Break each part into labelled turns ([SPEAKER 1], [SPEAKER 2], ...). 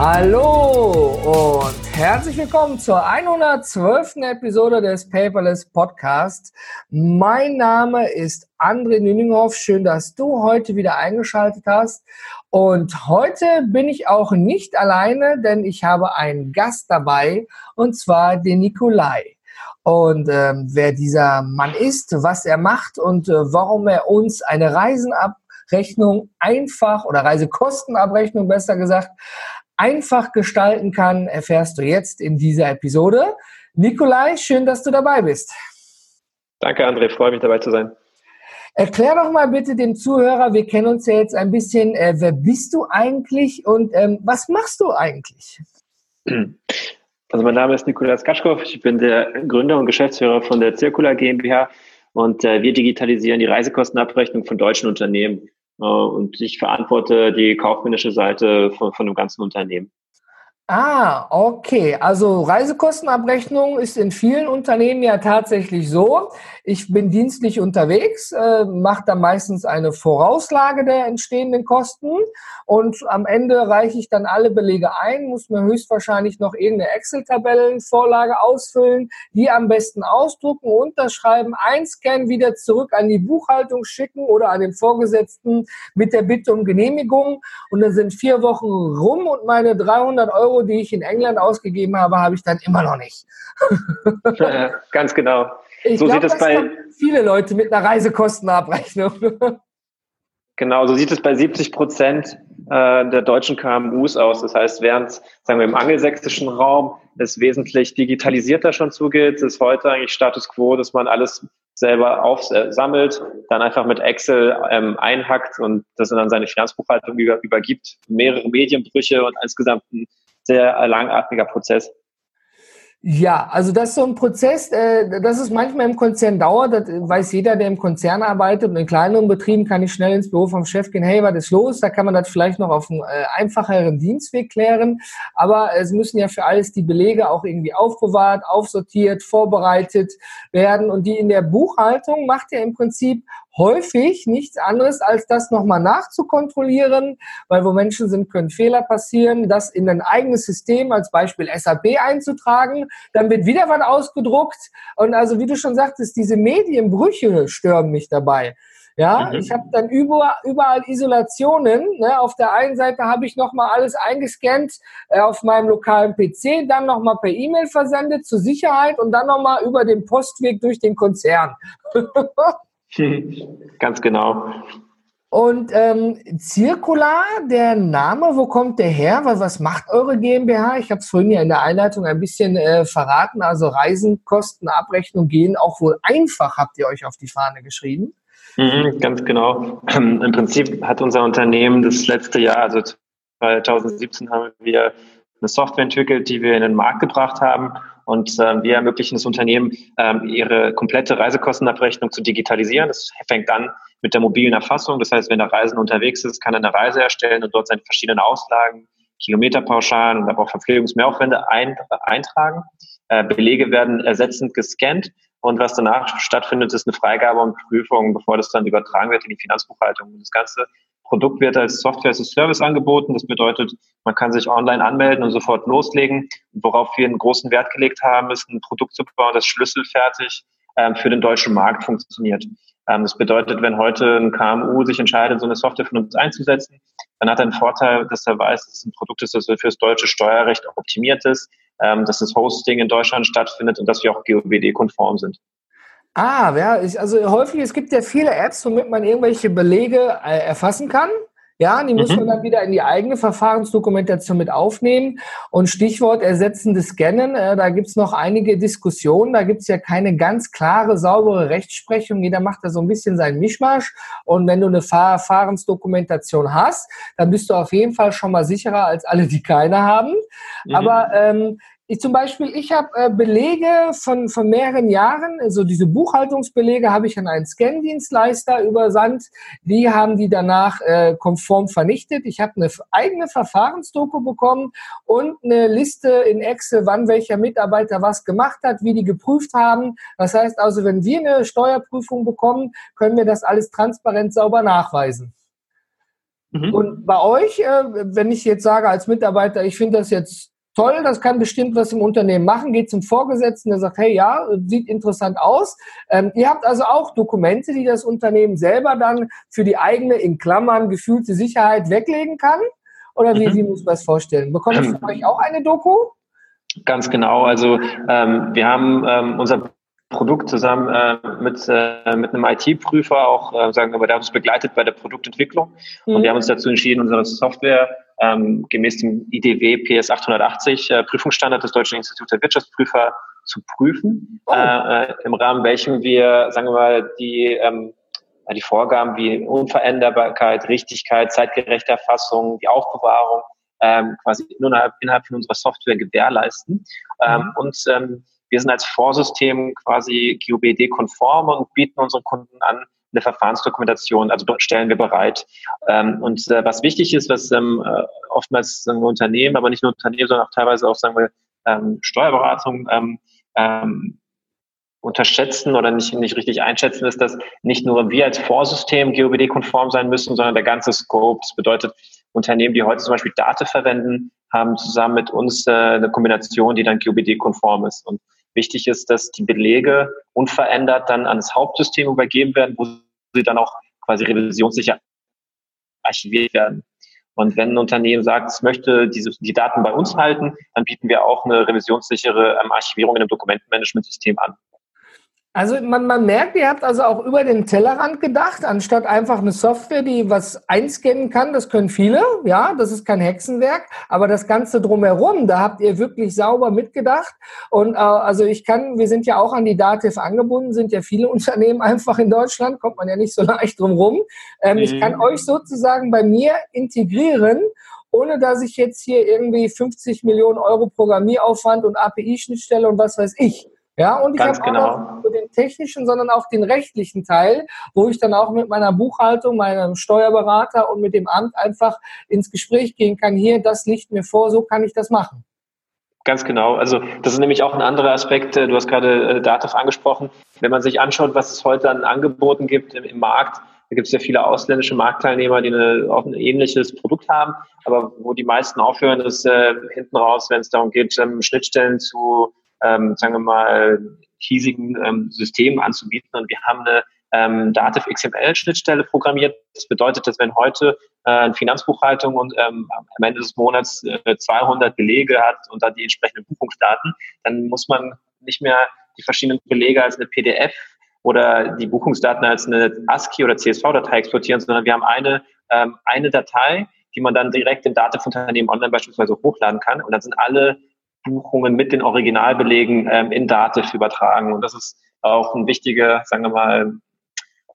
[SPEAKER 1] Hallo und herzlich willkommen zur 112. Episode des Paperless Podcast. Mein Name ist André Nüninghoff. Schön, dass du heute wieder eingeschaltet hast. Und heute bin ich auch nicht alleine, denn ich habe einen Gast dabei und zwar den Nikolai. Und ähm, wer dieser Mann ist, was er macht und äh, warum er uns eine Reisenabrechnung einfach oder Reisekostenabrechnung besser gesagt einfach gestalten kann, erfährst du jetzt in dieser Episode. Nikolai, schön, dass du dabei bist.
[SPEAKER 2] Danke, André, freue mich dabei zu sein.
[SPEAKER 1] Erklär doch mal bitte dem Zuhörer, wir kennen uns ja jetzt ein bisschen, äh, wer bist du eigentlich und ähm, was machst du eigentlich?
[SPEAKER 2] Also mein Name ist Nikolaus Kaschkow, ich bin der Gründer und Geschäftsführer von der Circular GmbH und äh, wir digitalisieren die Reisekostenabrechnung von deutschen Unternehmen. Äh, und ich verantworte die kaufmännische Seite von, von dem ganzen Unternehmen.
[SPEAKER 1] Ah, okay. Also Reisekostenabrechnung ist in vielen Unternehmen ja tatsächlich so. Ich bin dienstlich unterwegs, äh, mache dann meistens eine Vorauslage der entstehenden Kosten und am Ende reiche ich dann alle Belege ein, muss mir höchstwahrscheinlich noch irgendeine Excel-Tabellenvorlage ausfüllen, die am besten ausdrucken, unterschreiben, einscannen, wieder zurück an die Buchhaltung schicken oder an den Vorgesetzten mit der Bitte um Genehmigung. Und dann sind vier Wochen rum und meine 300 Euro die ich in England ausgegeben habe, habe ich dann immer noch nicht.
[SPEAKER 2] ja, ganz genau.
[SPEAKER 1] Ich so glaub, sieht es bei viele Leute mit einer Reisekostenabrechnung.
[SPEAKER 2] Genau, so sieht es bei 70 Prozent äh, der deutschen KMUs aus. Das heißt, während, sagen wir, im angelsächsischen Raum es wesentlich digitalisierter schon zugeht, ist heute eigentlich Status quo, dass man alles selber aufsammelt, dann einfach mit Excel ähm, einhackt und das dann seine Finanzbuchhaltung über, übergibt. Mehrere Medienbrüche und insgesamt ein sehr langatmiger Prozess.
[SPEAKER 1] Ja, also das ist so ein Prozess, äh, das ist manchmal im Konzern dauert, das weiß jeder, der im Konzern arbeitet und in kleineren Betrieben kann ich schnell ins Büro vom Chef gehen, hey, was ist los? Da kann man das vielleicht noch auf einem äh, einfacheren Dienstweg klären, aber es müssen ja für alles die Belege auch irgendwie aufbewahrt, aufsortiert, vorbereitet werden und die in der Buchhaltung macht ja im Prinzip häufig nichts anderes, als das nochmal nachzukontrollieren, weil wo Menschen sind, können Fehler passieren, das in ein eigenes System, als Beispiel SAP einzutragen, dann wird wieder was ausgedruckt und also wie du schon sagtest, diese Medienbrüche stören mich dabei. Ja, mhm. ich habe dann überall, überall Isolationen. Ne? Auf der einen Seite habe ich nochmal alles eingescannt äh, auf meinem lokalen PC, dann nochmal per E-Mail versendet zur Sicherheit und dann nochmal über den Postweg durch den Konzern.
[SPEAKER 2] Ganz genau.
[SPEAKER 1] Und ähm, Circular, der Name, wo kommt der her? Was, was macht eure GmbH? Ich habe es vorhin ja in der Einleitung ein bisschen äh, verraten. Also Reisenkosten, Abrechnung gehen auch wohl einfach, habt ihr euch auf die Fahne geschrieben?
[SPEAKER 2] Mhm, ganz genau. Im Prinzip hat unser Unternehmen das letzte Jahr, also 2017, haben wir eine Software entwickelt, die wir in den Markt gebracht haben und äh, wir ermöglichen das Unternehmen, ähm, ihre komplette Reisekostenabrechnung zu digitalisieren. Das fängt an mit der mobilen Erfassung. Das heißt, wenn der Reisende unterwegs ist, kann er eine Reise erstellen und dort seine verschiedenen Auslagen, Kilometerpauschalen und aber auch Verpflegungsmehraufwände ein, eintragen. Äh, Belege werden ersetzend gescannt und was danach stattfindet, ist eine Freigabe und Prüfung, bevor das dann übertragen wird in die Finanzbuchhaltung. Und das Ganze Produkt wird als Software as a Service angeboten. Das bedeutet, man kann sich online anmelden und sofort loslegen. worauf wir einen großen Wert gelegt haben, ist ein Produkt zu bauen, das schlüsselfertig ähm, für den deutschen Markt funktioniert. Ähm, das bedeutet, wenn heute ein KMU sich entscheidet, so eine Software von uns einzusetzen, dann hat er einen Vorteil, dass er weiß, dass es ein Produkt ist, das für das deutsche Steuerrecht optimiert ist, ähm, dass das Hosting in Deutschland stattfindet und dass wir auch GOBD-konform sind.
[SPEAKER 1] Ah, ja, ich, also häufig, es gibt ja viele Apps, womit man irgendwelche Belege äh, erfassen kann. Ja, die mhm. muss man dann wieder in die eigene Verfahrensdokumentation mit aufnehmen. Und Stichwort ersetzende Scannen, äh, da gibt's noch einige Diskussionen. Da gibt's ja keine ganz klare, saubere Rechtsprechung. Jeder macht da so ein bisschen seinen Mischmasch. Und wenn du eine Verfahrensdokumentation hast, dann bist du auf jeden Fall schon mal sicherer als alle, die keine haben. Mhm. Aber ähm, ich zum Beispiel, ich habe äh, Belege von, von mehreren Jahren, also diese Buchhaltungsbelege habe ich an einen Scan-Dienstleister übersandt. Die haben die danach äh, konform vernichtet. Ich habe eine eigene Verfahrensdoku bekommen und eine Liste in Excel, wann welcher Mitarbeiter was gemacht hat, wie die geprüft haben. Das heißt also, wenn wir eine Steuerprüfung bekommen, können wir das alles transparent sauber nachweisen. Mhm. Und bei euch, äh, wenn ich jetzt sage als Mitarbeiter, ich finde das jetzt toll, das kann bestimmt was im Unternehmen machen, geht zum Vorgesetzten, der sagt, hey, ja, sieht interessant aus. Ähm, ihr habt also auch Dokumente, die das Unternehmen selber dann für die eigene, in Klammern, gefühlte Sicherheit weglegen kann? Oder wie, mhm. wie muss man das vorstellen? Bekommt ihr von euch auch eine Doku?
[SPEAKER 2] Ganz genau. Also ähm, wir haben ähm, unser Produkt zusammen äh, mit, äh, mit einem IT-Prüfer auch, äh, sagen wir, der hat uns begleitet bei der Produktentwicklung. Mhm. Und wir haben uns dazu entschieden, unsere Software ähm, gemäß dem IDW PS 880 äh, Prüfungsstandard des Deutschen Instituts der Wirtschaftsprüfer zu prüfen, oh. äh, äh, im Rahmen welchem wir, sagen wir mal, die, ähm, die Vorgaben wie Unveränderbarkeit, Richtigkeit, zeitgerechte Erfassung, die Aufbewahrung ähm, quasi innerhalb, innerhalb von unserer Software gewährleisten. Ähm, mhm. Und ähm, wir sind als Vorsystem quasi GOBD-konform und bieten unseren Kunden an, eine Verfahrensdokumentation, also stellen wir bereit. Ähm, und äh, was wichtig ist, was ähm, äh, oftmals sagen wir, Unternehmen, aber nicht nur Unternehmen, sondern auch teilweise auch sagen wir ähm, Steuerberatung unterschätzen oder nicht, nicht richtig einschätzen, ist, dass nicht nur wir als Vorsystem GOBD-konform sein müssen, sondern der ganze Scope. Das bedeutet, Unternehmen, die heute zum Beispiel Date verwenden, haben zusammen mit uns äh, eine Kombination, die dann GOBD-konform ist. Und wichtig ist, dass die Belege unverändert dann an das Hauptsystem übergeben werden, wo sie dann auch quasi revisionssicher archiviert werden. Und wenn ein Unternehmen sagt, es möchte diese, die Daten bei uns halten, dann bieten wir auch eine revisionssichere ähm, Archivierung in einem Dokumentenmanagementsystem an.
[SPEAKER 1] Also man, man merkt, ihr habt also auch über den Tellerrand gedacht, anstatt einfach eine Software, die was einscannen kann, das können viele, ja, das ist kein Hexenwerk, aber das Ganze drumherum, da habt ihr wirklich sauber mitgedacht. Und äh, also ich kann, wir sind ja auch an die Dativ angebunden, sind ja viele Unternehmen einfach in Deutschland, kommt man ja nicht so leicht drum rum. Ähm, mhm. Ich kann mhm. euch sozusagen bei mir integrieren ohne dass ich jetzt hier irgendwie 50 Millionen Euro Programmieraufwand und API-Schnittstelle und was weiß ich ja, und ich habe genau. auch nicht nur den technischen, sondern auch den rechtlichen Teil, wo ich dann auch mit meiner Buchhaltung, meinem Steuerberater und mit dem Amt einfach ins Gespräch gehen kann. Hier, das liegt mir vor, so kann ich das machen.
[SPEAKER 2] Ganz genau. Also das ist nämlich auch ein anderer Aspekt. Du hast gerade äh, Dativ angesprochen. Wenn man sich anschaut, was es heute an Angeboten gibt im, im Markt, da gibt es ja viele ausländische Marktteilnehmer, die eine, auch ein ähnliches Produkt haben, aber wo die meisten aufhören, ist äh, hinten raus, wenn es darum geht, ähm, Schnittstellen zu ähm, sagen wir mal, hiesigen ähm, Systemen anzubieten. Und wir haben eine ähm, Dativ XML-Schnittstelle programmiert. Das bedeutet, dass wenn heute äh, eine Finanzbuchhaltung und ähm, am Ende des Monats äh, 200 Belege hat und dann die entsprechenden Buchungsdaten, dann muss man nicht mehr die verschiedenen Belege als eine PDF oder die Buchungsdaten als eine ASCII oder CSV-Datei exportieren, sondern wir haben eine, ähm, eine Datei, die man dann direkt im Dativ-Unternehmen online beispielsweise hochladen kann. Und dann sind alle Buchungen mit den Originalbelegen ähm, in Dativ übertragen. Und das ist auch eine wichtige, sagen wir mal,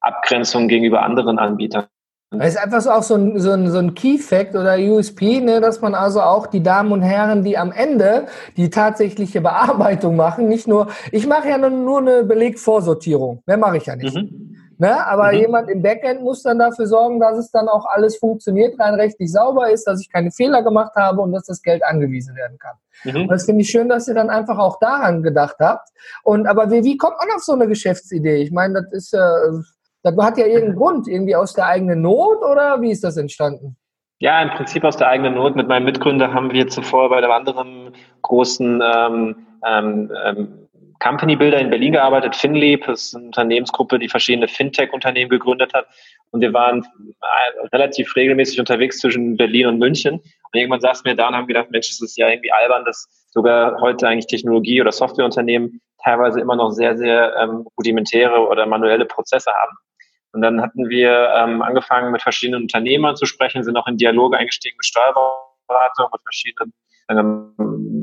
[SPEAKER 2] Abgrenzung gegenüber anderen Anbietern.
[SPEAKER 1] Das ist einfach so auch so ein, so ein, so ein Key-Fact oder USP, ne, dass man also auch die Damen und Herren, die am Ende die tatsächliche Bearbeitung machen, nicht nur, ich mache ja nur, nur eine Belegvorsortierung, mehr mache ich ja nicht. Mhm. Ne? Aber mhm. jemand im Backend muss dann dafür sorgen, dass es dann auch alles funktioniert, rein rechtlich sauber ist, dass ich keine Fehler gemacht habe und dass das Geld angewiesen werden kann. Mhm. Und das finde ich schön, dass ihr dann einfach auch daran gedacht habt. Und aber wie, wie kommt man auf so eine Geschäftsidee? Ich meine, das ist äh, das hat ja irgendeinen Grund, irgendwie aus der eigenen Not oder wie ist das entstanden?
[SPEAKER 2] Ja, im Prinzip aus der eigenen Not. Mit meinem Mitgründer haben wir zuvor bei einem anderen großen ähm, ähm, ähm Company Builder in Berlin gearbeitet. FinLeap ist eine Unternehmensgruppe, die verschiedene Fintech-Unternehmen gegründet hat. Und wir waren äh, relativ regelmäßig unterwegs zwischen Berlin und München. Und irgendwann saßen wir da und haben gedacht, Mensch, es ist ja irgendwie albern, dass sogar heute eigentlich Technologie- oder Softwareunternehmen teilweise immer noch sehr, sehr ähm, rudimentäre oder manuelle Prozesse haben. Und dann hatten wir ähm, angefangen, mit verschiedenen Unternehmern zu sprechen, sind auch in Dialoge eingestiegen mit Steuerberatern, mit verschiedenen ähm,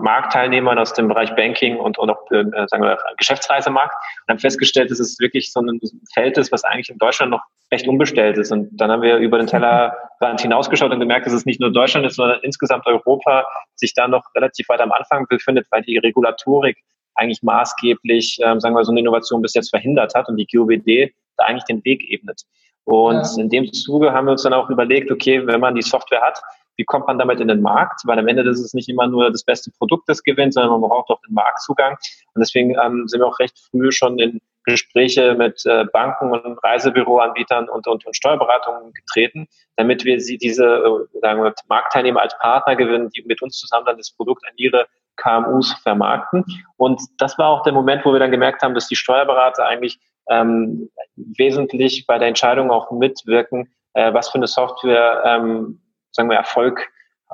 [SPEAKER 2] Marktteilnehmern aus dem Bereich Banking und, und auch äh, sagen wir, Geschäftsreisemarkt und haben festgestellt, dass es wirklich so ein Feld ist, was eigentlich in Deutschland noch recht unbestellt ist. Und dann haben wir über den Tellerrand hinausgeschaut und gemerkt, dass es nicht nur Deutschland ist, sondern insgesamt Europa sich da noch relativ weit am Anfang befindet, weil die Regulatorik eigentlich maßgeblich, ähm, sagen wir, so eine Innovation bis jetzt verhindert hat und die GOBD da eigentlich den Weg ebnet. Und ja. in dem Zuge haben wir uns dann auch überlegt, okay, wenn man die Software hat, wie kommt man damit in den Markt? Weil am Ende ist es nicht immer nur das beste Produkt, das gewinnt, sondern man braucht auch den Marktzugang. Und deswegen ähm, sind wir auch recht früh schon in Gespräche mit äh, Banken und Reisebüroanbietern und, und, und Steuerberatungen getreten, damit wir sie diese äh, sagen wir, Marktteilnehmer als Partner gewinnen, die mit uns zusammen dann das Produkt an ihre KMUs vermarkten. Und das war auch der Moment, wo wir dann gemerkt haben, dass die Steuerberater eigentlich ähm, wesentlich bei der Entscheidung auch mitwirken, äh, was für eine Software, ähm, sagen wir, Erfolg,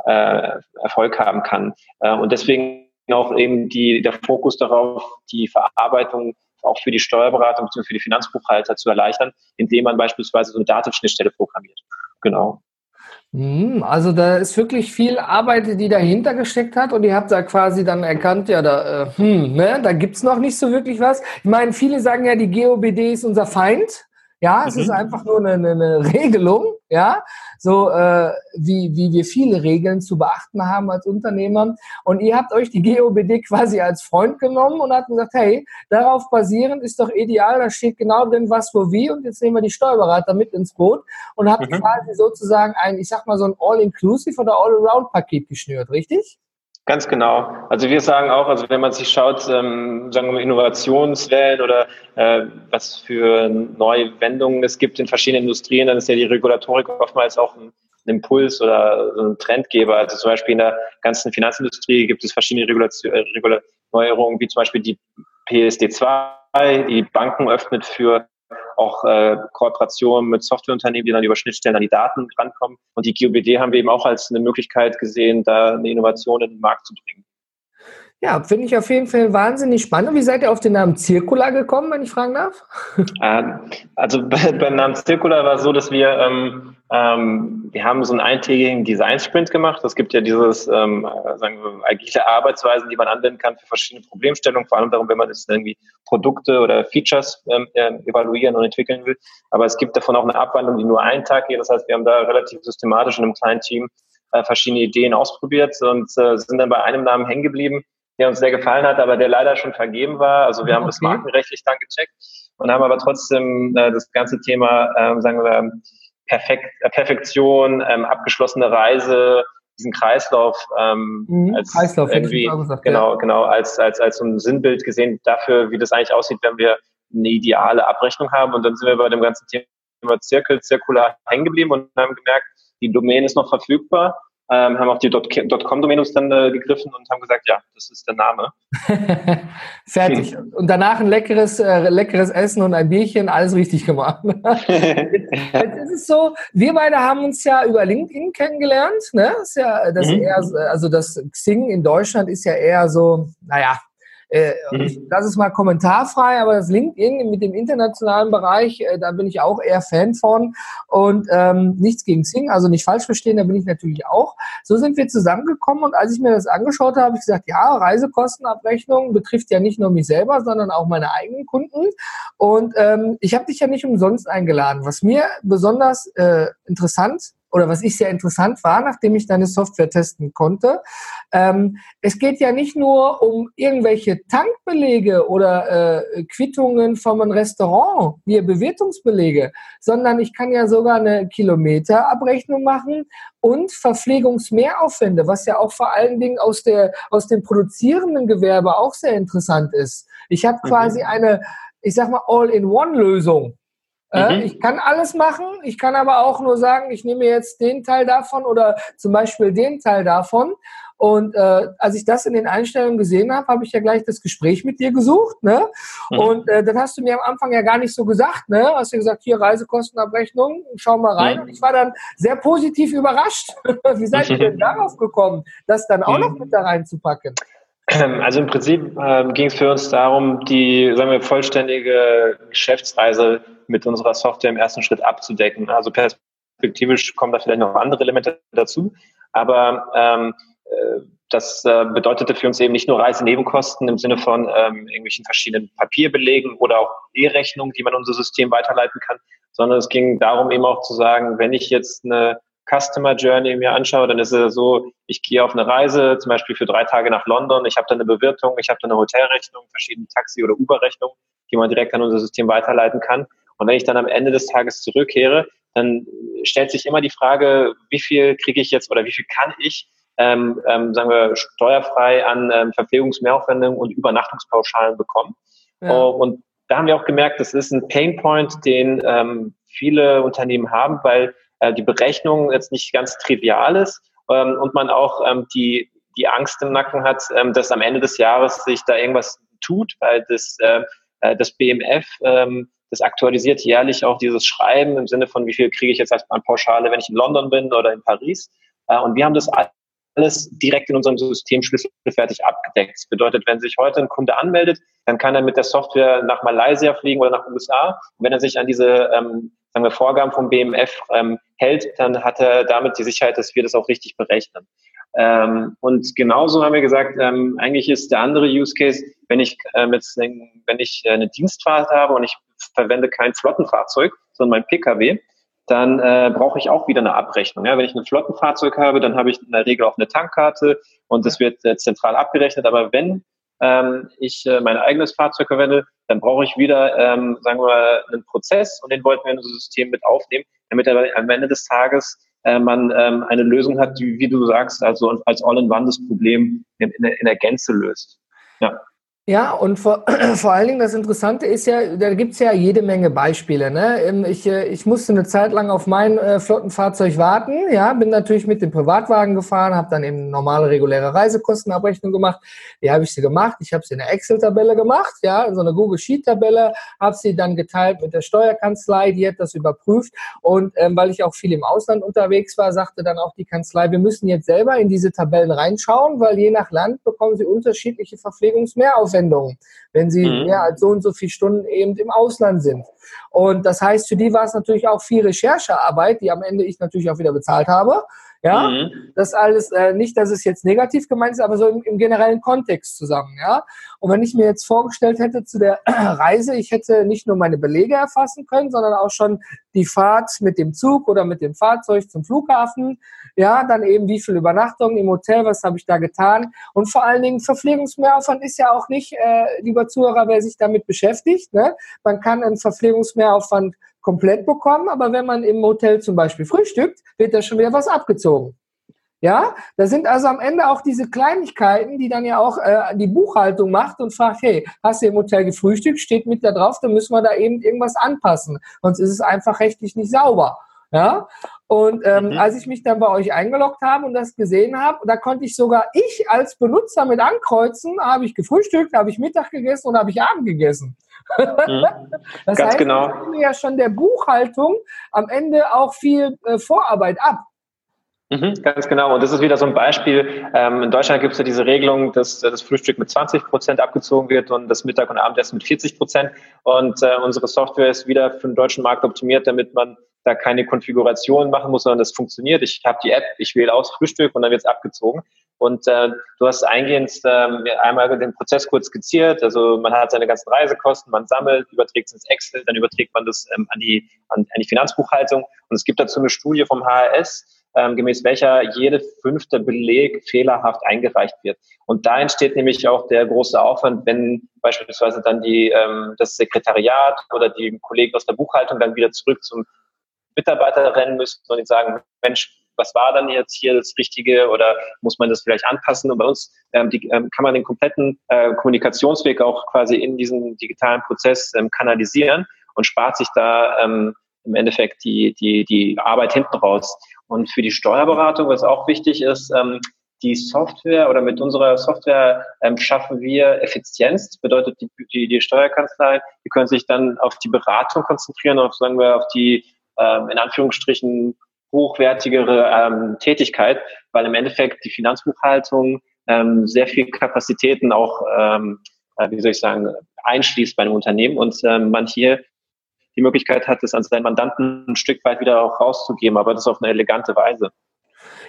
[SPEAKER 2] äh, Erfolg haben kann. Äh, und deswegen auch eben die, der Fokus darauf, die Verarbeitung auch für die Steuerberatung bzw. für die Finanzbuchhalter zu erleichtern, indem man beispielsweise so eine Datenschnittstelle programmiert. Genau.
[SPEAKER 1] Hm, also da ist wirklich viel Arbeit, die dahinter gesteckt hat und ihr habt da quasi dann erkannt, ja, da, äh, hm, ne, da gibt's noch nicht so wirklich was. Ich meine, viele sagen ja, die GOBD ist unser Feind. Ja, es mhm. ist einfach nur eine, eine Regelung, ja, so äh, wie, wie wir viele Regeln zu beachten haben als Unternehmer. Und ihr habt euch die GOBD quasi als Freund genommen und habt gesagt, hey, darauf basierend ist doch ideal, da steht genau drin, was, wo, wie. Und jetzt nehmen wir die Steuerberater mit ins Boot und habt mhm. quasi sozusagen ein, ich sag mal, so ein All-Inclusive oder All-Around-Paket geschnürt, richtig?
[SPEAKER 2] Ganz genau. Also wir sagen auch, also wenn man sich schaut, ähm, sagen wir mal Innovationswellen oder äh, was für neue Wendungen es gibt in verschiedenen Industrien, dann ist ja die Regulatorik oftmals auch ein, Impuls oder so ein Trendgeber. Also zum Beispiel in der ganzen Finanzindustrie gibt es verschiedene Regulation, äh, Neuerungen, wie zum Beispiel die PSD2, die Banken öffnet für auch äh, Kooperationen mit Softwareunternehmen, die dann über Schnittstellen an die Daten rankommen. Und die GUBD haben wir eben auch als eine Möglichkeit gesehen, da eine Innovation in den Markt zu bringen.
[SPEAKER 1] Ja, finde ich auf jeden Fall wahnsinnig spannend. Wie seid ihr auf den Namen Circular gekommen, wenn ich fragen darf?
[SPEAKER 2] Ähm, also bei, beim Namen Circular war es so, dass wir, ähm, ähm, wir haben so einen eintägigen Design-Sprint gemacht. Es gibt ja dieses, ähm, sagen wir, agile Arbeitsweisen, die man anwenden kann für verschiedene Problemstellungen, vor allem darum, wenn man jetzt irgendwie Produkte oder Features ähm, evaluieren und entwickeln will. Aber es gibt davon auch eine Abwandlung, die nur einen Tag geht. Das heißt, wir haben da relativ systematisch in einem kleinen Team äh, verschiedene Ideen ausprobiert und äh, sind dann bei einem Namen hängen geblieben der uns sehr gefallen hat, aber der leider schon vergeben war. Also wir haben okay. das markenrechtlich dann gecheckt und haben aber trotzdem äh, das ganze Thema, ähm, sagen wir, Perfekt, äh, Perfektion, ähm, abgeschlossene Reise, diesen Kreislauf ähm, mhm, als Kreislauf, irgendwie, gesagt, genau, ja. genau, als, als, als so ein Sinnbild gesehen dafür, wie das eigentlich aussieht, wenn wir eine ideale Abrechnung haben. Und dann sind wir bei dem ganzen Thema Zirkel, zirkular hängen geblieben und haben gemerkt, die Domain ist noch verfügbar ähm, haben auch die .com-Domänos dann äh, gegriffen und haben gesagt, ja, das ist der Name.
[SPEAKER 1] Fertig. Und danach ein leckeres, äh, leckeres Essen und ein Bierchen, alles richtig gemacht. Jetzt ist es so, wir beide haben uns ja über LinkedIn kennengelernt. Ne? Das ist ja, das mhm. eher, also das Xing in Deutschland ist ja eher so, naja, äh, mhm. Das ist mal kommentarfrei, aber das LinkedIn mit dem internationalen Bereich, äh, da bin ich auch eher Fan von. Und ähm, nichts gegen Sing, also nicht falsch verstehen, da bin ich natürlich auch. So sind wir zusammengekommen und als ich mir das angeschaut habe, habe ich gesagt, ja, Reisekostenabrechnung betrifft ja nicht nur mich selber, sondern auch meine eigenen Kunden. Und ähm, ich habe dich ja nicht umsonst eingeladen. Was mir besonders äh, interessant oder was ich sehr interessant war, nachdem ich deine Software testen konnte. Ähm, es geht ja nicht nur um irgendwelche Tankbelege oder äh, Quittungen vom Restaurant, wie Bewertungsbelege, sondern ich kann ja sogar eine Kilometerabrechnung machen und Verpflegungsmehraufwände, was ja auch vor allen Dingen aus, der, aus dem produzierenden Gewerbe auch sehr interessant ist. Ich habe mhm. quasi eine, ich sag mal, All-in-One-Lösung. Äh, mhm. Ich kann alles machen, ich kann aber auch nur sagen, ich nehme jetzt den Teil davon oder zum Beispiel den Teil davon. Und äh, als ich das in den Einstellungen gesehen habe, habe ich ja gleich das Gespräch mit dir gesucht. Ne? Mhm. Und äh, dann hast du mir am Anfang ja gar nicht so gesagt. Ne? Hast du gesagt, hier Reisekostenabrechnung, schau mal rein. Mhm. Und ich war dann sehr positiv überrascht. Wie seid ihr denn darauf gekommen, das dann auch noch mhm. mit da reinzupacken?
[SPEAKER 2] Also im Prinzip äh, ging es für uns darum, die sagen wir, vollständige Geschäftsreise mit unserer Software im ersten Schritt abzudecken. Also perspektivisch kommen da vielleicht noch andere Elemente dazu, aber ähm, äh, das äh, bedeutete für uns eben nicht nur Reisenebenkosten im Sinne von ähm, irgendwelchen verschiedenen Papierbelegen oder auch E-Rechnungen, die man unser System weiterleiten kann, sondern es ging darum eben auch zu sagen, wenn ich jetzt eine Customer Journey mir anschaue, dann ist es so, ich gehe auf eine Reise, zum Beispiel für drei Tage nach London, ich habe da eine Bewirtung, ich habe da eine Hotelrechnung, verschiedene Taxi- oder Uber-Rechnungen, die man direkt an unser System weiterleiten kann. Und wenn ich dann am Ende des Tages zurückkehre, dann stellt sich immer die Frage, wie viel kriege ich jetzt oder wie viel kann ich, ähm, ähm, sagen wir, steuerfrei an ähm, Verpflegungsmehraufwendungen und Übernachtungspauschalen bekommen. Ja. Oh, und da haben wir auch gemerkt, das ist ein Painpoint, den ähm, viele Unternehmen haben, weil äh, die Berechnung jetzt nicht ganz trivial ist ähm, und man auch ähm, die, die Angst im Nacken hat, ähm, dass am Ende des Jahres sich da irgendwas tut, weil das, äh, äh das BMF ähm, das aktualisiert jährlich auch dieses Schreiben im Sinne von, wie viel kriege ich jetzt als Pauschale, wenn ich in London bin oder in Paris. Äh, und wir haben das alles direkt in unserem System schlüsselfertig abgedeckt. Das bedeutet, wenn sich heute ein Kunde anmeldet, dann kann er mit der Software nach Malaysia fliegen oder nach USA. Und wenn er sich an diese ähm, sagen wir, Vorgaben vom BMF ähm, hält, dann hat er damit die Sicherheit, dass wir das auch richtig berechnen. Ähm, und genauso haben wir gesagt, ähm, eigentlich ist der andere Use Case, wenn ich äh, mit, wenn ich eine Dienstfahrt habe und ich verwende kein Flottenfahrzeug, sondern mein Pkw, dann äh, brauche ich auch wieder eine Abrechnung. Ja, wenn ich ein Flottenfahrzeug habe, dann habe ich in der Regel auch eine Tankkarte und das wird äh, zentral abgerechnet. Aber wenn ähm, ich äh, mein eigenes Fahrzeug verwende, dann brauche ich wieder, ähm, sagen wir einen Prozess und den wollten wir in unser System mit aufnehmen, damit am Ende des Tages äh, man ähm, eine Lösung hat, die, wie du sagst, also als All-in-One das Problem in, in, in der Gänze löst.
[SPEAKER 1] Ja. Ja, und vor, vor allen Dingen das Interessante ist ja, da gibt's ja jede Menge Beispiele. Ne? Ähm, ich, äh, ich musste eine Zeit lang auf mein äh, Flottenfahrzeug warten, ja, bin natürlich mit dem Privatwagen gefahren, habe dann eben normale reguläre Reisekostenabrechnung gemacht. Die habe ich sie gemacht. Ich habe sie in einer Excel-Tabelle gemacht, ja, in so einer Google Sheet-Tabelle, habe sie dann geteilt mit der Steuerkanzlei, die hat das überprüft. Und ähm, weil ich auch viel im Ausland unterwegs war, sagte dann auch die Kanzlei, wir müssen jetzt selber in diese Tabellen reinschauen, weil je nach Land bekommen sie unterschiedliche Verpflegungsmehraufwendungen. Aufwendungen, wenn sie mhm. mehr als so und so viele Stunden eben im Ausland sind. Und das heißt, für die war es natürlich auch viel Recherchearbeit, die am Ende ich natürlich auch wieder bezahlt habe. Ja, mhm. das alles, äh, nicht, dass es jetzt negativ gemeint ist, aber so im, im, generellen Kontext zusammen. Ja, und wenn ich mir jetzt vorgestellt hätte zu der Reise, ich hätte nicht nur meine Belege erfassen können, sondern auch schon die Fahrt mit dem Zug oder mit dem Fahrzeug zum Flughafen. Ja, dann eben wie viel Übernachtung im Hotel, was habe ich da getan? Und vor allen Dingen Verpflegungsmehraufwand ist ja auch nicht, äh, lieber Zuhörer, wer sich damit beschäftigt. Ne? Man kann einen Verpflegungsmehraufwand komplett bekommen, aber wenn man im Hotel zum Beispiel frühstückt, wird da schon wieder was abgezogen. Ja, da sind also am Ende auch diese Kleinigkeiten, die dann ja auch äh, die Buchhaltung macht und fragt, hey, hast du im Hotel gefrühstückt? Steht mit da drauf, dann müssen wir da eben irgendwas anpassen. Sonst ist es einfach rechtlich nicht sauber. Ja, und ähm, mhm. als ich mich dann bei euch eingeloggt habe und das gesehen habe, da konnte ich sogar ich als Benutzer mit ankreuzen, habe ich gefrühstückt, habe ich Mittag gegessen und habe ich Abend gegessen.
[SPEAKER 2] Mhm. Das Ganz heißt, genau.
[SPEAKER 1] ich ja schon der Buchhaltung am Ende auch viel äh, Vorarbeit ab.
[SPEAKER 2] Mhm, ganz genau. Und das ist wieder so ein Beispiel. Ähm, in Deutschland gibt es ja diese Regelung, dass äh, das Frühstück mit 20 Prozent abgezogen wird und das Mittag- und Abendessen mit 40 Prozent. Und äh, unsere Software ist wieder für den deutschen Markt optimiert, damit man da keine Konfiguration machen muss, sondern das funktioniert. Ich habe die App, ich wähle aus Frühstück und dann wird es abgezogen. Und äh, du hast eingehend äh, einmal den Prozess kurz skizziert. Also man hat seine ganzen Reisekosten, man sammelt, überträgt es ins Excel, dann überträgt man das ähm, an, die, an, an die Finanzbuchhaltung. Und es gibt dazu eine Studie vom HRS, ähm, gemäß welcher jede fünfte Beleg fehlerhaft eingereicht wird. Und da entsteht nämlich auch der große Aufwand, wenn beispielsweise dann die, ähm, das Sekretariat oder die Kollegen aus der Buchhaltung dann wieder zurück zum Mitarbeiter rennen müssen und sagen, Mensch, was war dann jetzt hier das Richtige oder muss man das vielleicht anpassen? Und bei uns ähm, die, ähm, kann man den kompletten äh, Kommunikationsweg auch quasi in diesen digitalen Prozess ähm, kanalisieren und spart sich da ähm, im Endeffekt die, die, die Arbeit hinten raus. Und für die Steuerberatung, was auch wichtig ist, ähm, die Software oder mit unserer Software ähm, schaffen wir Effizienz. Das bedeutet, die, die, die Steuerkanzlei, die können sich dann auf die Beratung konzentrieren, auf, sagen wir, auf die ähm, in Anführungsstrichen hochwertigere ähm, Tätigkeit, weil im Endeffekt die Finanzbuchhaltung ähm, sehr viel Kapazitäten auch, ähm, äh, wie soll ich sagen, einschließt bei einem Unternehmen und ähm, man hier die Möglichkeit hat, es an seinen Mandanten ein Stück weit wieder auch rauszugeben, aber das auf eine elegante Weise.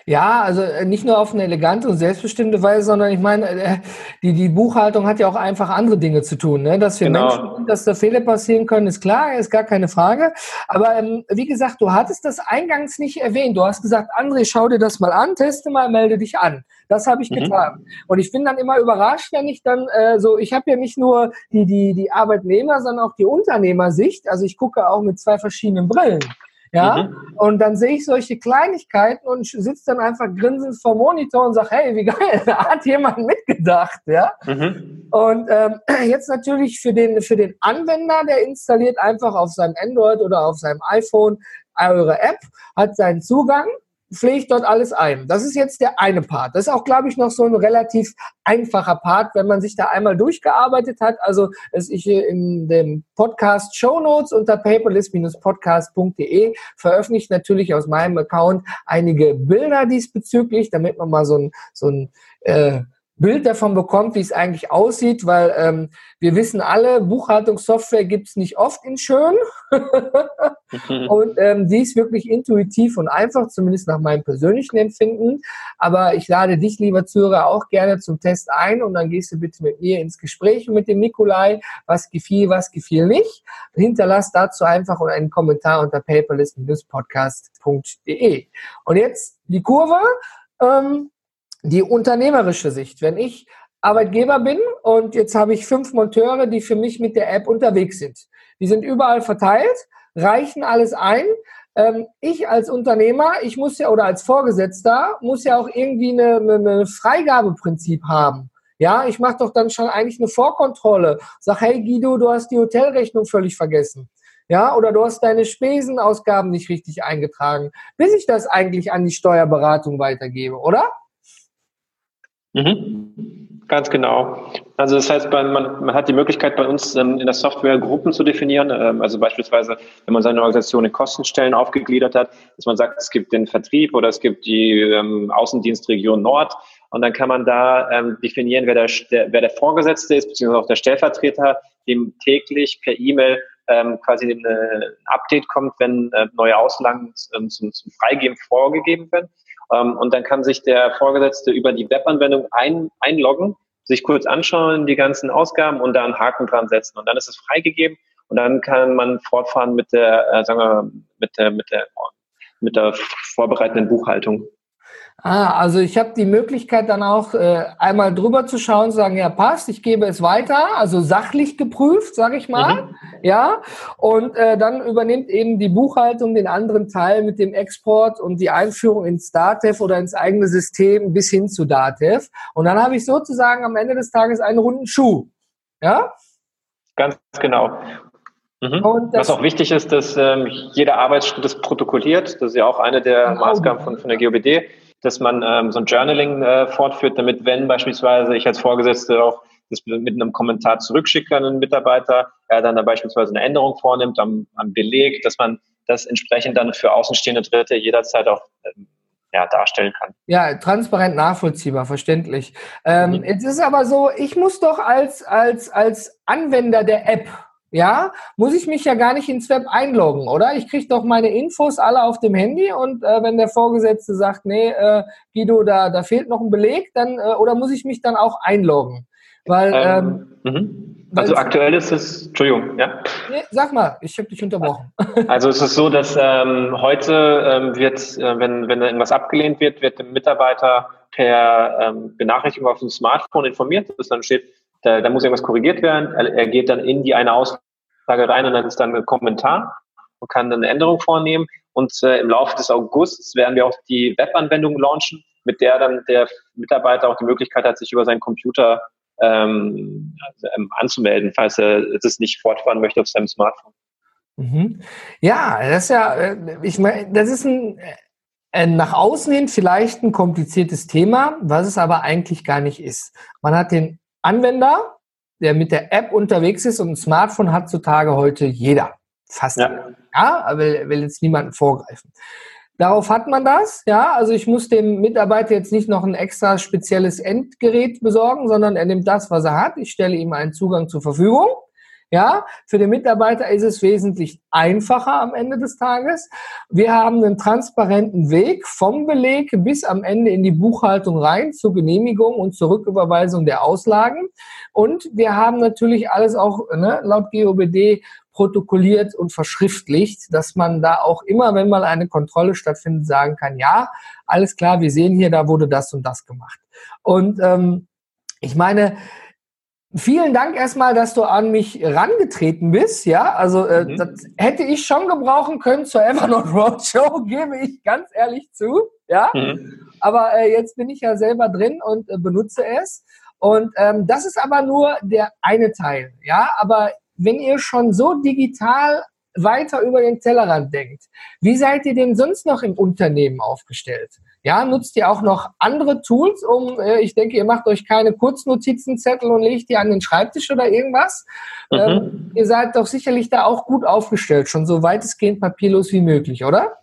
[SPEAKER 1] Ja, also äh, nicht nur auf eine elegante und selbstbestimmte Weise, sondern ich meine, äh, die, die Buchhaltung hat ja auch einfach andere Dinge zu tun. Ne? Dass wir genau. Menschen sind, dass da Fehler passieren können, ist klar, ist gar keine Frage. Aber ähm, wie gesagt, du hattest das eingangs nicht erwähnt. Du hast gesagt, André, schau dir das mal an, teste mal, melde dich an. Das habe ich mhm. getan. Und ich bin dann immer überrascht, wenn ich dann äh, so, ich habe ja nicht nur die, die, die Arbeitnehmer, sondern auch die Unternehmersicht. Also ich gucke auch mit zwei verschiedenen Brillen. Ja, mhm. und dann sehe ich solche Kleinigkeiten und sitze dann einfach grinsend vor Monitor und sage, hey, wie geil, da hat jemand mitgedacht, ja. Mhm. Und ähm, jetzt natürlich für den, für den Anwender, der installiert einfach auf seinem Android oder auf seinem iPhone eure App, hat seinen Zugang pflege ich dort alles ein. Das ist jetzt der eine Part. Das ist auch, glaube ich, noch so ein relativ einfacher Part, wenn man sich da einmal durchgearbeitet hat. Also es ich in dem Podcast Show Notes unter paperless-podcast.de veröffentlicht natürlich aus meinem Account einige Bilder diesbezüglich, damit man mal so ein, so ein äh, Bild davon bekommt, wie es eigentlich aussieht, weil ähm, wir wissen alle, Buchhaltungssoftware gibt's nicht oft in schön. und ähm, die ist wirklich intuitiv und einfach, zumindest nach meinem persönlichen Empfinden. Aber ich lade dich, lieber Zuhörer, auch gerne zum Test ein und dann gehst du bitte mit mir ins Gespräch mit dem Nikolai, was gefiel, was gefiel nicht. Hinterlass dazu einfach einen Kommentar unter paperless-podcast.de. Und jetzt die Kurve. Ähm, die unternehmerische Sicht. Wenn ich Arbeitgeber bin und jetzt habe ich fünf Monteure, die für mich mit der App unterwegs sind. Die sind überall verteilt, reichen alles ein. Ähm, ich als Unternehmer, ich muss ja, oder als Vorgesetzter, muss ja auch irgendwie eine, eine Freigabeprinzip haben. Ja, ich mache doch dann schon eigentlich eine Vorkontrolle. Sag, hey Guido, du hast die Hotelrechnung völlig vergessen. Ja, oder du hast deine Spesenausgaben nicht richtig eingetragen, bis ich das eigentlich an die Steuerberatung weitergebe, oder?
[SPEAKER 2] Mhm. Ganz genau. Also das heißt, man, man hat die Möglichkeit bei uns ähm, in der Software Gruppen zu definieren. Ähm, also beispielsweise, wenn man seine Organisation in Kostenstellen aufgegliedert hat, dass man sagt, es gibt den Vertrieb oder es gibt die ähm, Außendienstregion Nord und dann kann man da ähm, definieren, wer der, wer der Vorgesetzte ist, beziehungsweise auch der Stellvertreter, dem täglich per E-Mail ähm, quasi ein Update kommt, wenn äh, neue Auslagen ähm, zum, zum Freigeben vorgegeben werden. Ähm, und dann kann sich der Vorgesetzte über die Webanwendung ein, einloggen, sich kurz anschauen, die ganzen Ausgaben und da einen Haken dran setzen. Und dann ist es freigegeben und dann kann man fortfahren mit der, äh, sagen wir, mit der, mit der, mit der vorbereitenden Buchhaltung.
[SPEAKER 1] Ah, also ich habe die Möglichkeit dann auch äh, einmal drüber zu schauen, zu sagen, ja passt, ich gebe es weiter, also sachlich geprüft, sage ich mal, mhm. ja. Und äh, dann übernimmt eben die Buchhaltung den anderen Teil mit dem Export und die Einführung ins Datev oder ins eigene System bis hin zu Datev. Und dann habe ich sozusagen am Ende des Tages einen runden Schuh, ja.
[SPEAKER 2] Ganz genau. Mhm. Was auch wichtig ist, dass ähm, jeder Arbeitsschritt ist protokolliert. Das ist ja auch eine der genau. Maßgaben von, von der GOBD dass man ähm, so ein Journaling äh, fortführt, damit wenn beispielsweise ich als Vorgesetzte auch das mit einem Kommentar zurückschicke an einen Mitarbeiter, er dann da beispielsweise eine Änderung vornimmt am, am Beleg, dass man das entsprechend dann für außenstehende Dritte jederzeit auch ähm, ja, darstellen kann.
[SPEAKER 1] Ja, transparent nachvollziehbar, verständlich. Ähm, mhm. Jetzt ist aber so, ich muss doch als, als, als Anwender der App ja, muss ich mich ja gar nicht ins Web einloggen, oder? Ich kriege doch meine Infos alle auf dem Handy und äh, wenn der Vorgesetzte sagt, nee, äh, Guido, da, da fehlt noch ein Beleg, dann äh, oder muss ich mich dann auch einloggen? Weil, ähm,
[SPEAKER 2] ähm, mhm. Also aktuell ist es, Entschuldigung, ja.
[SPEAKER 1] Nee, sag mal, ich habe dich unterbrochen.
[SPEAKER 2] Also es ist so, dass ähm, heute ähm, wird, äh, wenn, wenn irgendwas abgelehnt wird, wird der Mitarbeiter per ähm, Benachrichtigung auf dem Smartphone informiert, dass dann steht, da, da muss irgendwas korrigiert werden. Er, er geht dann in die eine Aussage rein und dann ist dann ein Kommentar und kann dann eine Änderung vornehmen. Und äh, im Laufe des Augusts werden wir auch die Webanwendung launchen, mit der dann der Mitarbeiter auch die Möglichkeit hat, sich über seinen Computer ähm, ähm anzumelden, falls er das nicht fortfahren möchte auf seinem Smartphone.
[SPEAKER 1] Mhm. Ja, das ist ja, äh, ich meine, das ist ein äh, nach außen hin vielleicht ein kompliziertes Thema, was es aber eigentlich gar nicht ist. Man hat den Anwender, der mit der App unterwegs ist und ein Smartphone hat zutage heute jeder. Fast. Ja, ja aber will, will jetzt niemanden vorgreifen. Darauf hat man das, ja. Also ich muss dem Mitarbeiter jetzt nicht noch ein extra spezielles Endgerät besorgen, sondern er nimmt das, was er hat. Ich stelle ihm einen Zugang zur Verfügung. Ja, für den Mitarbeiter ist es wesentlich einfacher am Ende des Tages. Wir haben einen transparenten Weg vom Beleg bis am Ende in die Buchhaltung rein zur Genehmigung und zur Rücküberweisung der Auslagen. Und wir haben natürlich alles auch ne, laut GOBD protokolliert und verschriftlicht, dass man da auch immer, wenn mal eine Kontrolle stattfindet, sagen kann, ja, alles klar, wir sehen hier, da wurde das und das gemacht. Und ähm, ich meine, Vielen Dank erstmal, dass du an mich rangetreten bist. Ja, also äh, mhm. das hätte ich schon gebrauchen können zur Evernote Roadshow, gebe ich ganz ehrlich zu. Ja, mhm. aber äh, jetzt bin ich ja selber drin und äh, benutze es. Und ähm, das ist aber nur der eine Teil. Ja, aber wenn ihr schon so digital weiter über den Tellerrand denkt, wie seid ihr denn sonst noch im Unternehmen aufgestellt? Ja, nutzt ihr auch noch andere Tools, um, äh, ich denke, ihr macht euch keine Kurznotizenzettel und legt die an den Schreibtisch oder irgendwas. Mhm. Ähm, ihr seid doch sicherlich da auch gut aufgestellt, schon so weitestgehend papierlos wie möglich, oder?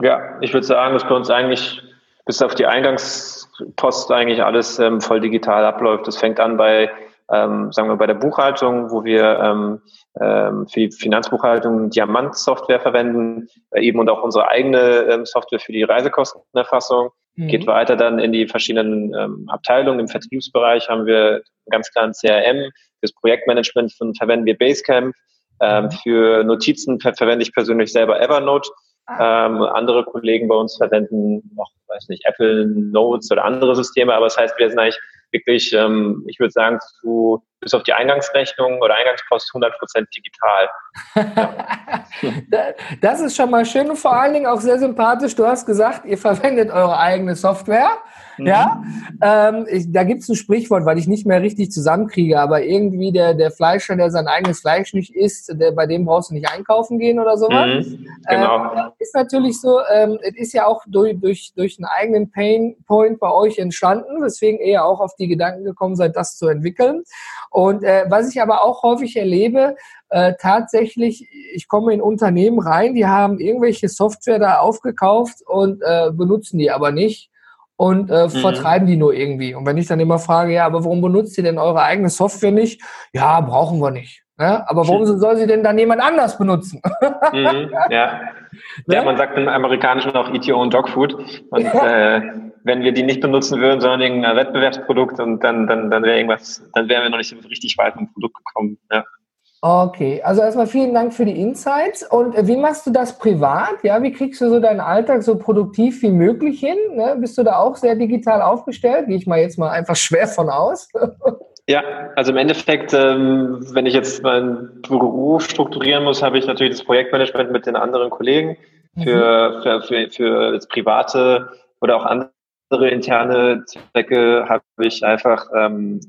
[SPEAKER 2] Ja, ich würde sagen, dass bei uns eigentlich bis auf die Eingangspost eigentlich alles ähm, voll digital abläuft. Das fängt an bei ähm, sagen wir bei der Buchhaltung, wo wir ähm, ähm, für die Finanzbuchhaltung Diamant-Software verwenden, äh, eben und auch unsere eigene ähm, Software für die Reisekostenerfassung. Mhm. Geht weiter dann in die verschiedenen ähm, Abteilungen. Im Vertriebsbereich haben wir ganz klar ein CRM. Fürs Projektmanagement verwenden wir Basecamp. Ähm, mhm. Für Notizen ver verwende ich persönlich selber Evernote. Ah. Ähm, andere Kollegen bei uns verwenden noch, weiß nicht, Apple Notes oder andere Systeme, aber das heißt, wir sind eigentlich wirklich, ähm, ich würde sagen, zu, bis auf die Eingangsrechnung oder Eingangspost 100 Prozent digital.
[SPEAKER 1] Ja. das ist schon mal schön und vor allen Dingen auch sehr sympathisch. Du hast gesagt, ihr verwendet eure eigene Software. Mhm. Ja, ähm, ich, da gibt es ein Sprichwort, weil ich nicht mehr richtig zusammenkriege, aber irgendwie der, der Fleischer, der sein eigenes Fleisch nicht isst, der, bei dem brauchst du nicht einkaufen gehen oder sowas. Mhm, genau. Ähm, ist natürlich so, ähm, es ist ja auch durch, durch, durch einen eigenen Pain Point bei euch entstanden, weswegen ihr auch auf die Gedanken gekommen seid, das zu entwickeln. Und äh, was ich aber auch häufig erlebe, äh, tatsächlich, ich komme in Unternehmen rein, die haben irgendwelche Software da aufgekauft und äh, benutzen die aber nicht und äh, mhm. vertreiben die nur irgendwie. Und wenn ich dann immer frage, ja, aber warum benutzt ihr denn eure eigene Software nicht? Ja, brauchen wir nicht. Ne? Aber warum soll sie denn dann jemand anders benutzen?
[SPEAKER 2] Mhm, ja. Ne? ja, man sagt im Amerikanischen auch Eat Your Own Dog Food. Und äh, wenn wir die nicht benutzen würden, sondern irgendein Wettbewerbsprodukt, und dann, dann, dann wäre irgendwas, dann wären wir noch nicht so richtig weit vom Produkt gekommen. Ja.
[SPEAKER 1] Okay, also erstmal vielen Dank für die Insights. Und äh, wie machst du das privat? Ja, wie kriegst du so deinen Alltag so produktiv wie möglich hin? Ne? Bist du da auch sehr digital aufgestellt? Gehe ich mal jetzt mal einfach schwer von aus.
[SPEAKER 2] Ja, also im Endeffekt, ähm, wenn ich jetzt mein Büro strukturieren muss, habe ich natürlich das Projektmanagement mit den anderen Kollegen. Für, mhm. für, für, für das private oder auch andere interne Zwecke habe ich einfach ähm,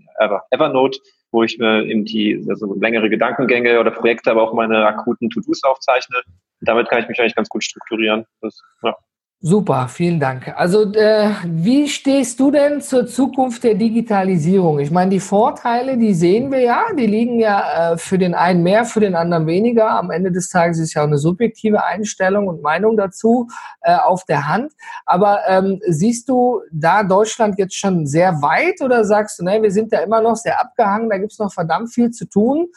[SPEAKER 2] Evernote wo ich mir eben die also längere Gedankengänge oder Projekte, aber auch meine akuten To-Dos aufzeichne. Damit kann ich mich eigentlich ganz gut strukturieren. Das,
[SPEAKER 1] ja. Super, vielen Dank. Also äh, wie stehst du denn zur Zukunft der Digitalisierung? Ich meine, die Vorteile, die sehen wir ja, die liegen ja äh, für den einen mehr, für den anderen weniger. Am Ende des Tages ist ja auch eine subjektive Einstellung und Meinung dazu äh, auf der Hand. Aber ähm, siehst du da Deutschland jetzt schon sehr weit oder sagst du, ne, wir sind da immer noch sehr abgehangen, da gibt's noch verdammt viel zu tun?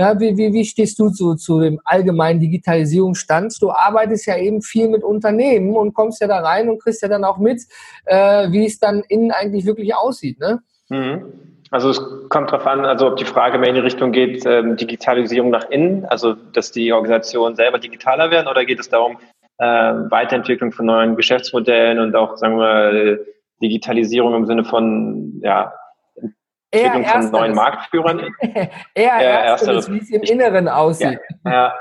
[SPEAKER 1] Ja, wie, wie, wie stehst du zu, zu dem allgemeinen Digitalisierungsstand? Du arbeitest ja eben viel mit Unternehmen und kommst ja da rein und kriegst ja dann auch mit, äh, wie es dann innen eigentlich wirklich aussieht. Ne?
[SPEAKER 2] Mhm. Also es kommt darauf an, also ob die Frage mehr in die Richtung geht, ähm, Digitalisierung nach innen, also dass die Organisationen selber digitaler werden, oder geht es darum, äh, Weiterentwicklung von neuen Geschäftsmodellen und auch, sagen wir, Digitalisierung im Sinne von ja, Entwicklung Eher von neuen Marktführern.
[SPEAKER 1] Eher ersteres, wie es im Inneren aussieht.
[SPEAKER 2] Ja, ja.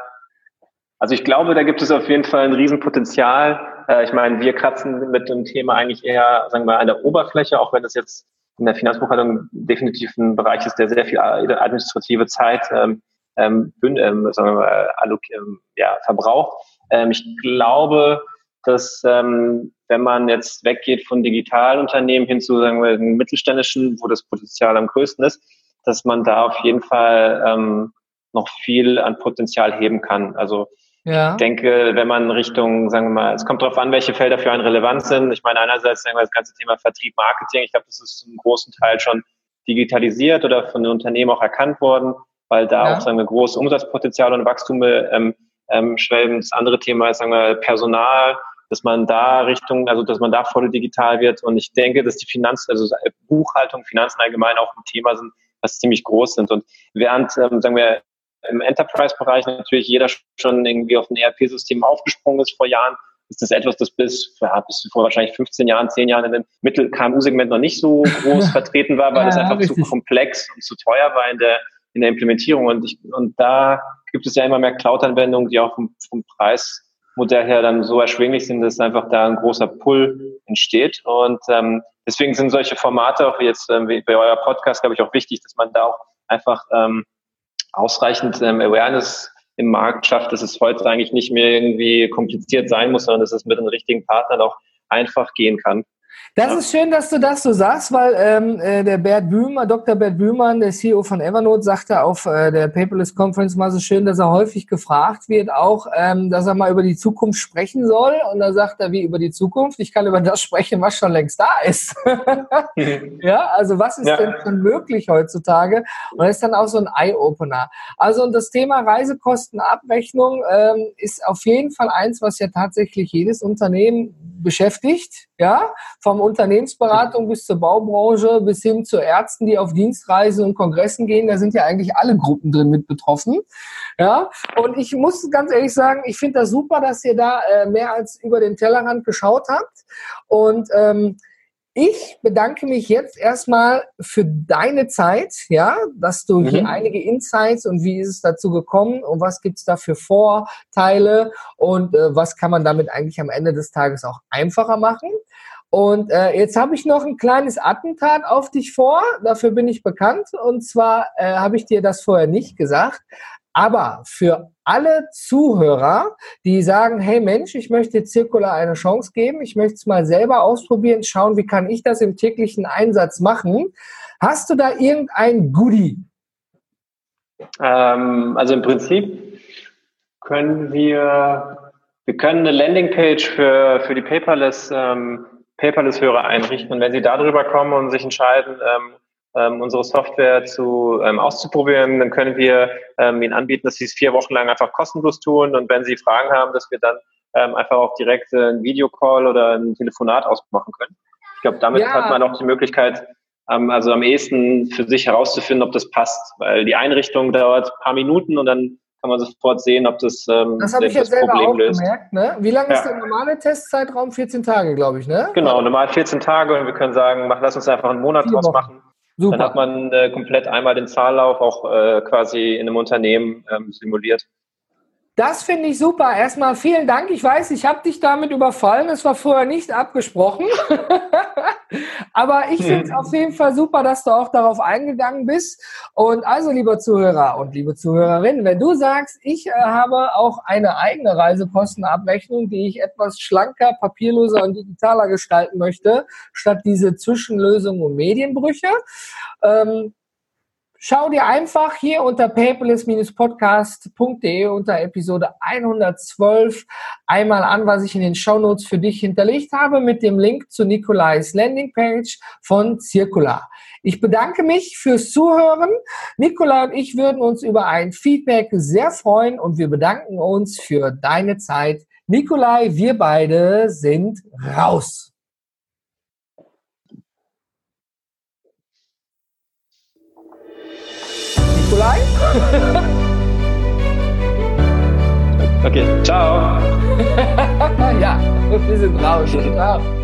[SPEAKER 2] Also ich glaube, da gibt es auf jeden Fall ein Riesenpotenzial. Äh, ich meine, wir kratzen mit dem Thema eigentlich eher, sagen wir, an der Oberfläche, auch wenn das jetzt in der Finanzbuchhaltung definitiv ein Bereich ist, der sehr viel administrative Zeit ähm, ähm, ähm sagen wir mal, ähm, ja, verbraucht. Ähm, ich glaube, dass ähm, wenn man jetzt weggeht von digitalen Unternehmen hin zu sagen wir, mittelständischen, wo das Potenzial am größten ist, dass man da auf jeden Fall ähm, noch viel an Potenzial heben kann. Also ja. ich denke, wenn man Richtung, sagen wir mal, es kommt darauf an, welche Felder für einen relevant sind. Ich meine, einerseits sagen wir, das ganze Thema Vertrieb, Marketing, ich glaube, das ist zum großen Teil schon digitalisiert oder von den Unternehmen auch erkannt worden. weil da ja. auch sagen wir große Umsatzpotenzial und Wachstum ähm, ähm, schwelgen. Das andere Thema ist sagen wir Personal, dass man da Richtung, also dass man da voll digital wird. Und ich denke, dass die Finanz, also Buchhaltung, Finanzen allgemein auch ein Thema sind, was ziemlich groß sind. Und während, ähm, sagen wir, im Enterprise-Bereich natürlich jeder schon irgendwie auf ein ERP-System aufgesprungen ist vor Jahren, ist das etwas, das bis, ja, bis vor wahrscheinlich 15 Jahren, 10 Jahren in dem Mittel-KMU-Segment noch nicht so groß vertreten war, weil ja, es einfach richtig. zu komplex und zu teuer war in der, in der Implementierung. Und, ich, und da gibt es ja immer mehr Cloud-Anwendungen, die auch vom, vom Preismodell her dann so erschwinglich sind, dass einfach da ein großer Pull entsteht. Und ähm, deswegen sind solche Formate auch jetzt ähm, wie bei euer Podcast, glaube ich, auch wichtig, dass man da auch einfach ähm, ausreichend ähm, Awareness im Markt schafft, dass es heute eigentlich nicht mehr irgendwie kompliziert sein muss, sondern dass es mit den richtigen Partnern auch einfach gehen kann.
[SPEAKER 1] Das ja. ist schön, dass du das so sagst, weil ähm, äh, der Bert Bühmer, Dr. Bert Bühmann, der CEO von Evernote, sagte auf äh, der Paperless Conference mal so schön, dass er häufig gefragt wird, auch, ähm, dass er mal über die Zukunft sprechen soll. Und da sagt er, wie über die Zukunft? Ich kann über das sprechen, was schon längst da ist. ja, also was ist ja. denn schon möglich heutzutage? Und das ist dann auch so ein Eye-Opener. Also und das Thema Reisekostenabrechnung ähm, ist auf jeden Fall eins, was ja tatsächlich jedes Unternehmen beschäftigt. Ja, vom Unternehmensberatung bis zur Baubranche bis hin zu Ärzten, die auf Dienstreisen und Kongressen gehen. Da sind ja eigentlich alle Gruppen drin mit betroffen. Ja, und ich muss ganz ehrlich sagen, ich finde das super, dass ihr da äh, mehr als über den Tellerrand geschaut habt. Und ähm, ich bedanke mich jetzt erstmal für deine Zeit, ja, dass du mhm. hier einige Insights und wie ist es dazu gekommen und was gibt's da für Vorteile und äh, was kann man damit eigentlich am Ende des Tages auch einfacher machen. Und äh, jetzt habe ich noch ein kleines Attentat auf dich vor. Dafür bin ich bekannt. Und zwar äh, habe ich dir das vorher nicht gesagt. Aber für alle Zuhörer, die sagen, hey Mensch, ich möchte Zirkular eine Chance geben, ich möchte es mal selber ausprobieren, schauen, wie kann ich das im täglichen Einsatz machen. Hast du da irgendein Goodie?
[SPEAKER 2] Ähm, also im Prinzip können wir, wir können eine Landingpage für, für die Paperless ähm, Paperless-Hörer einrichten. Und wenn Sie darüber kommen und sich entscheiden, ähm, ähm, unsere Software zu, ähm, auszuprobieren, dann können wir ähm, Ihnen anbieten, dass Sie es vier Wochen lang einfach kostenlos tun. Und wenn Sie Fragen haben, dass wir dann ähm, einfach auch direkt äh, ein Videocall oder ein Telefonat ausmachen können. Ich glaube, damit ja. hat man auch die Möglichkeit, ähm, also am ehesten für sich herauszufinden, ob das passt. Weil die Einrichtung dauert ein paar Minuten und dann kann man sofort sehen, ob das
[SPEAKER 1] ähm, Das habe ich ja selber Problem auch löst. gemerkt. Ne? Wie lange ja. ist der normale Testzeitraum? 14 Tage, glaube ich, ne?
[SPEAKER 2] Genau, normal 14 Tage und wir können sagen, mach, lass uns einfach einen Monat draus machen. Super. Dann hat man äh, komplett einmal den Zahllauf auch äh, quasi in einem Unternehmen ähm, simuliert.
[SPEAKER 1] Das finde ich super. Erstmal vielen Dank. Ich weiß, ich habe dich damit überfallen. Es war vorher nicht abgesprochen. Aber ich finde es auf jeden Fall super, dass du auch darauf eingegangen bist. Und also, lieber Zuhörer und liebe Zuhörerinnen, wenn du sagst, ich äh, habe auch eine eigene Reisekostenabrechnung, die ich etwas schlanker, papierloser und digitaler gestalten möchte, statt diese Zwischenlösungen und Medienbrüche, ähm, Schau dir einfach hier unter paperless-podcast.de unter Episode 112 einmal an, was ich in den Shownotes für dich hinterlegt habe mit dem Link zu Nikolais Landingpage von Circular. Ich bedanke mich fürs Zuhören. Nikola und ich würden uns über ein Feedback sehr freuen und wir bedanken uns für deine Zeit. Nikolai, wir beide sind raus. Nikolai?
[SPEAKER 2] okay, ciao.
[SPEAKER 1] ja, wir sind raus. Ciao.